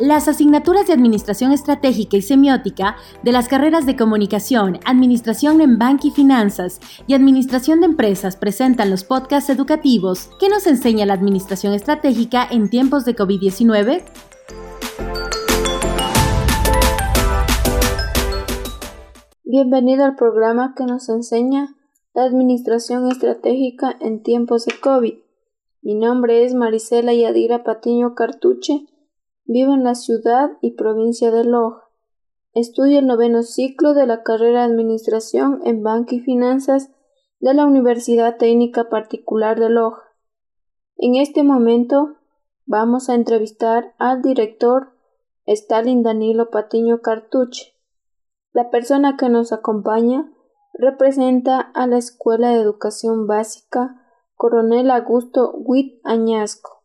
Las asignaturas de Administración Estratégica y Semiótica de las carreras de Comunicación, Administración en Banca y Finanzas y Administración de Empresas presentan los podcasts educativos que nos enseña la Administración Estratégica en tiempos de COVID-19. Bienvenido al programa que nos enseña la Administración Estratégica en tiempos de COVID. Mi nombre es Marisela Yadira Patiño Cartuche Vivo en la ciudad y provincia de Loja. Estudio el noveno ciclo de la carrera de Administración en Banca y Finanzas de la Universidad Técnica Particular de Loja. En este momento vamos a entrevistar al director Stalin Danilo Patiño Cartuche. La persona que nos acompaña representa a la Escuela de Educación Básica Coronel Augusto Witt Añasco.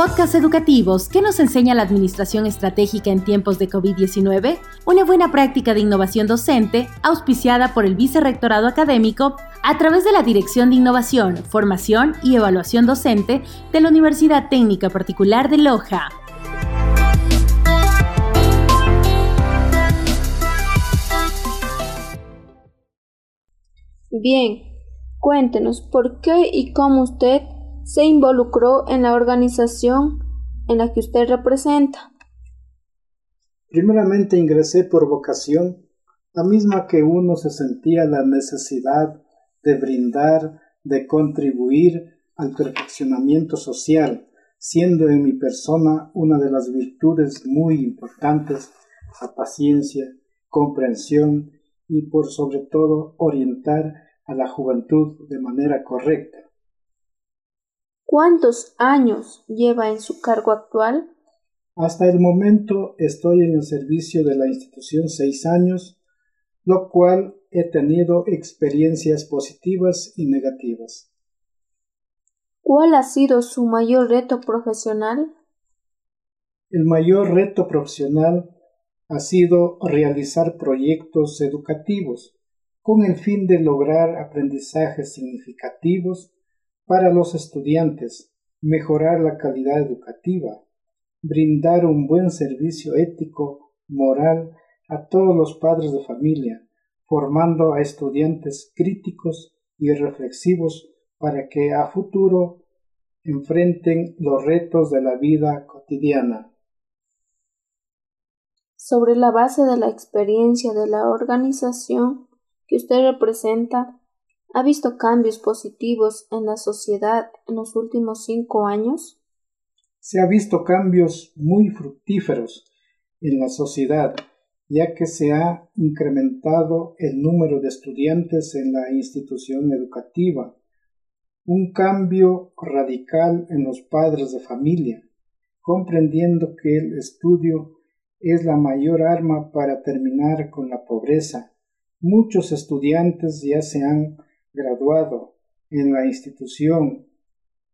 Podcast educativos que nos enseña la administración estratégica en tiempos de COVID-19, una buena práctica de innovación docente auspiciada por el Vicerrectorado Académico a través de la Dirección de Innovación, Formación y Evaluación Docente de la Universidad Técnica Particular de Loja. Bien, cuéntenos por qué y cómo usted se involucró en la organización en la que usted representa? Primeramente ingresé por vocación, la misma que uno se sentía la necesidad de brindar, de contribuir al perfeccionamiento social, siendo en mi persona una de las virtudes muy importantes la paciencia, comprensión y por sobre todo orientar a la juventud de manera correcta. ¿Cuántos años lleva en su cargo actual? Hasta el momento estoy en el servicio de la institución seis años, lo cual he tenido experiencias positivas y negativas. ¿Cuál ha sido su mayor reto profesional? El mayor reto profesional ha sido realizar proyectos educativos con el fin de lograr aprendizajes significativos para los estudiantes, mejorar la calidad educativa, brindar un buen servicio ético, moral a todos los padres de familia, formando a estudiantes críticos y reflexivos para que a futuro enfrenten los retos de la vida cotidiana. Sobre la base de la experiencia de la organización que usted representa, ¿Ha visto cambios positivos en la sociedad en los últimos cinco años? Se ha visto cambios muy fructíferos en la sociedad, ya que se ha incrementado el número de estudiantes en la institución educativa, un cambio radical en los padres de familia, comprendiendo que el estudio es la mayor arma para terminar con la pobreza. Muchos estudiantes ya se han graduado en la institución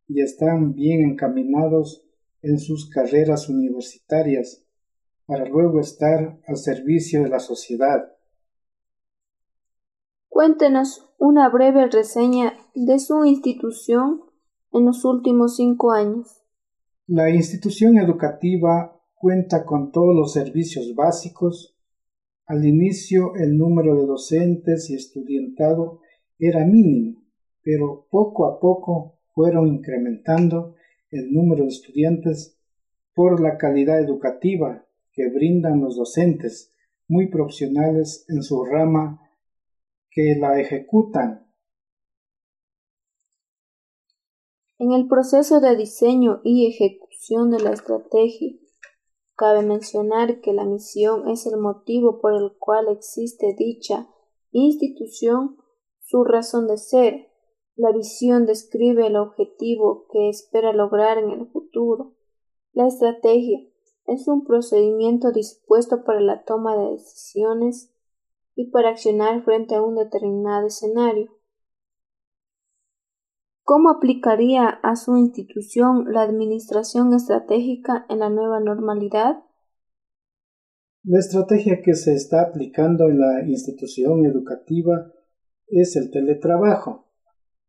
y están bien encaminados en sus carreras universitarias para luego estar al servicio de la sociedad. Cuéntenos una breve reseña de su institución en los últimos cinco años. La institución educativa cuenta con todos los servicios básicos. Al inicio el número de docentes y estudiantado era mínimo, pero poco a poco fueron incrementando el número de estudiantes por la calidad educativa que brindan los docentes, muy profesionales en su rama que la ejecutan. En el proceso de diseño y ejecución de la estrategia, cabe mencionar que la misión es el motivo por el cual existe dicha institución su razón de ser. La visión describe el objetivo que espera lograr en el futuro. La estrategia es un procedimiento dispuesto para la toma de decisiones y para accionar frente a un determinado escenario. ¿Cómo aplicaría a su institución la administración estratégica en la nueva normalidad? La estrategia que se está aplicando en la institución educativa es el teletrabajo,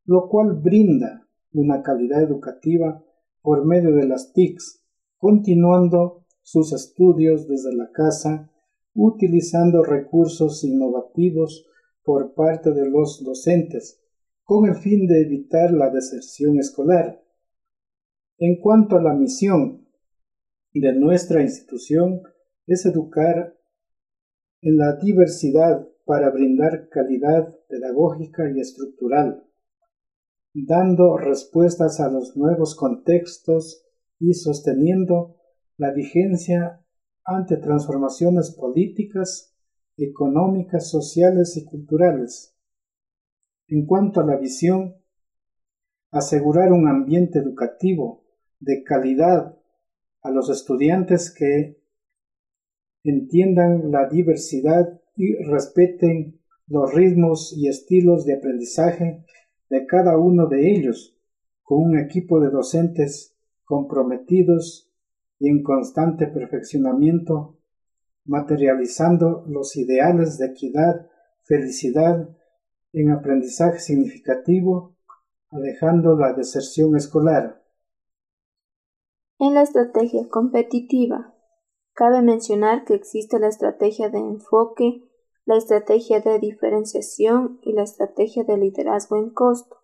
lo cual brinda una calidad educativa por medio de las TICs, continuando sus estudios desde la casa, utilizando recursos innovativos por parte de los docentes, con el fin de evitar la deserción escolar. En cuanto a la misión de nuestra institución, es educar en la diversidad para brindar calidad pedagógica y estructural, dando respuestas a los nuevos contextos y sosteniendo la vigencia ante transformaciones políticas, económicas, sociales y culturales. En cuanto a la visión, asegurar un ambiente educativo de calidad a los estudiantes que entiendan la diversidad y respeten los ritmos y estilos de aprendizaje de cada uno de ellos, con un equipo de docentes comprometidos y en constante perfeccionamiento, materializando los ideales de equidad, felicidad en aprendizaje significativo, alejando la deserción escolar. En la estrategia competitiva Cabe mencionar que existe la estrategia de enfoque, la estrategia de diferenciación y la estrategia de liderazgo en costo.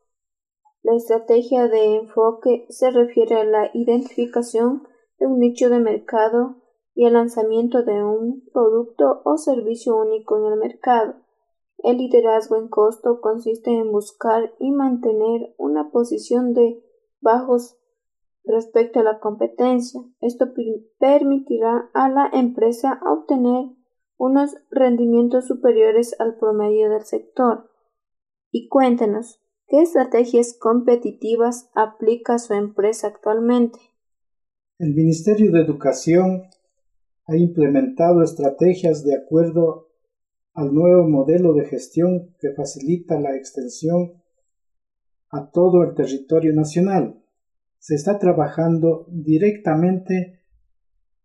La estrategia de enfoque se refiere a la identificación de un nicho de mercado y el lanzamiento de un producto o servicio único en el mercado. El liderazgo en costo consiste en buscar y mantener una posición de bajos respecto a la competencia. Esto permitirá a la empresa obtener unos rendimientos superiores al promedio del sector. Y cuéntenos, ¿qué estrategias competitivas aplica su empresa actualmente? El Ministerio de Educación ha implementado estrategias de acuerdo al nuevo modelo de gestión que facilita la extensión a todo el territorio nacional se está trabajando directamente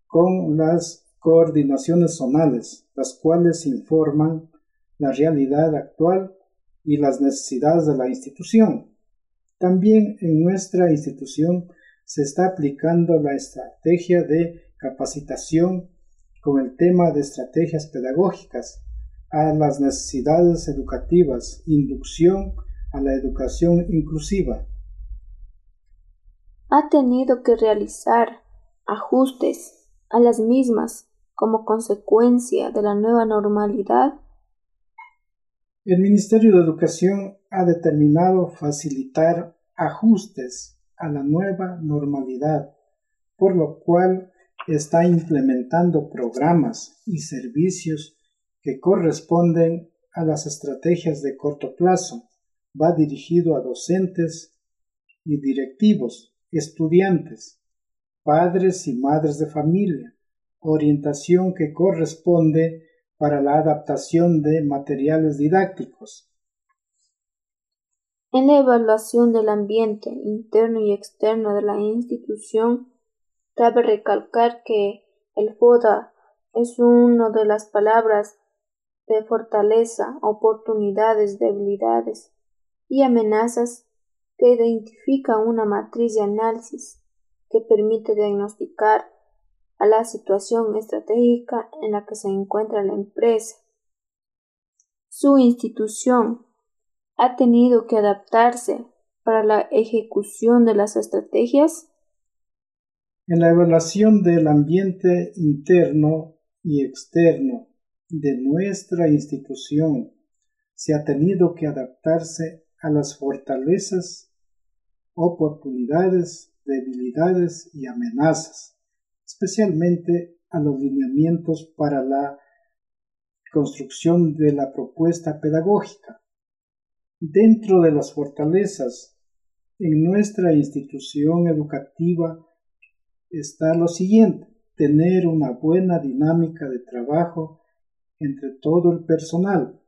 con las coordinaciones zonales, las cuales informan la realidad actual y las necesidades de la institución. También en nuestra institución se está aplicando la estrategia de capacitación con el tema de estrategias pedagógicas a las necesidades educativas, inducción a la educación inclusiva ha tenido que realizar ajustes a las mismas como consecuencia de la nueva normalidad? El Ministerio de Educación ha determinado facilitar ajustes a la nueva normalidad, por lo cual está implementando programas y servicios que corresponden a las estrategias de corto plazo. Va dirigido a docentes y directivos estudiantes, padres y madres de familia, orientación que corresponde para la adaptación de materiales didácticos. En la evaluación del ambiente interno y externo de la institución, cabe recalcar que el FODA es una de las palabras de fortaleza, oportunidades, debilidades y amenazas que identifica una matriz de análisis que permite diagnosticar a la situación estratégica en la que se encuentra la empresa. Su institución ha tenido que adaptarse para la ejecución de las estrategias. En la evaluación del ambiente interno y externo de nuestra institución se ha tenido que adaptarse a las fortalezas oportunidades, debilidades y amenazas, especialmente a los lineamientos para la construcción de la propuesta pedagógica. Dentro de las fortalezas en nuestra institución educativa está lo siguiente, tener una buena dinámica de trabajo entre todo el personal,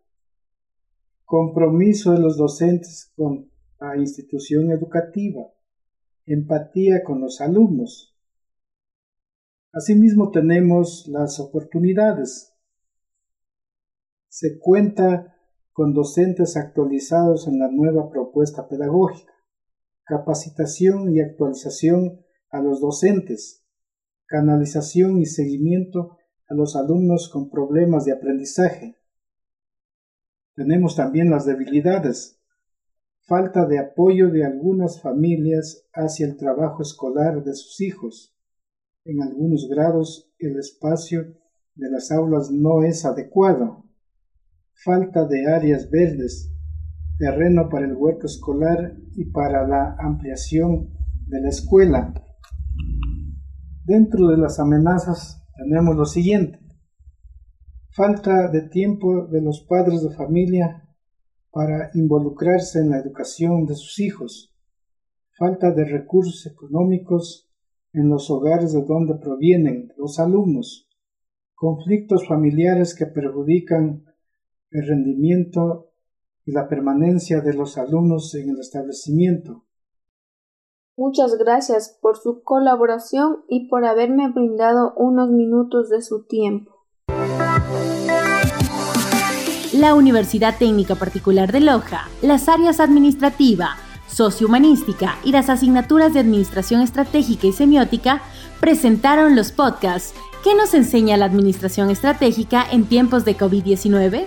compromiso de los docentes con a institución educativa, empatía con los alumnos. Asimismo tenemos las oportunidades. Se cuenta con docentes actualizados en la nueva propuesta pedagógica, capacitación y actualización a los docentes, canalización y seguimiento a los alumnos con problemas de aprendizaje. Tenemos también las debilidades, falta de apoyo de algunas familias hacia el trabajo escolar de sus hijos. En algunos grados el espacio de las aulas no es adecuado. Falta de áreas verdes, terreno para el huerto escolar y para la ampliación de la escuela. Dentro de las amenazas tenemos lo siguiente. Falta de tiempo de los padres de familia para involucrarse en la educación de sus hijos. Falta de recursos económicos en los hogares de donde provienen los alumnos. Conflictos familiares que perjudican el rendimiento y la permanencia de los alumnos en el establecimiento. Muchas gracias por su colaboración y por haberme brindado unos minutos de su tiempo. La Universidad Técnica Particular de Loja, las áreas administrativa, sociohumanística y las asignaturas de Administración Estratégica y Semiótica presentaron los podcasts ¿Qué nos enseña la Administración Estratégica en tiempos de COVID-19?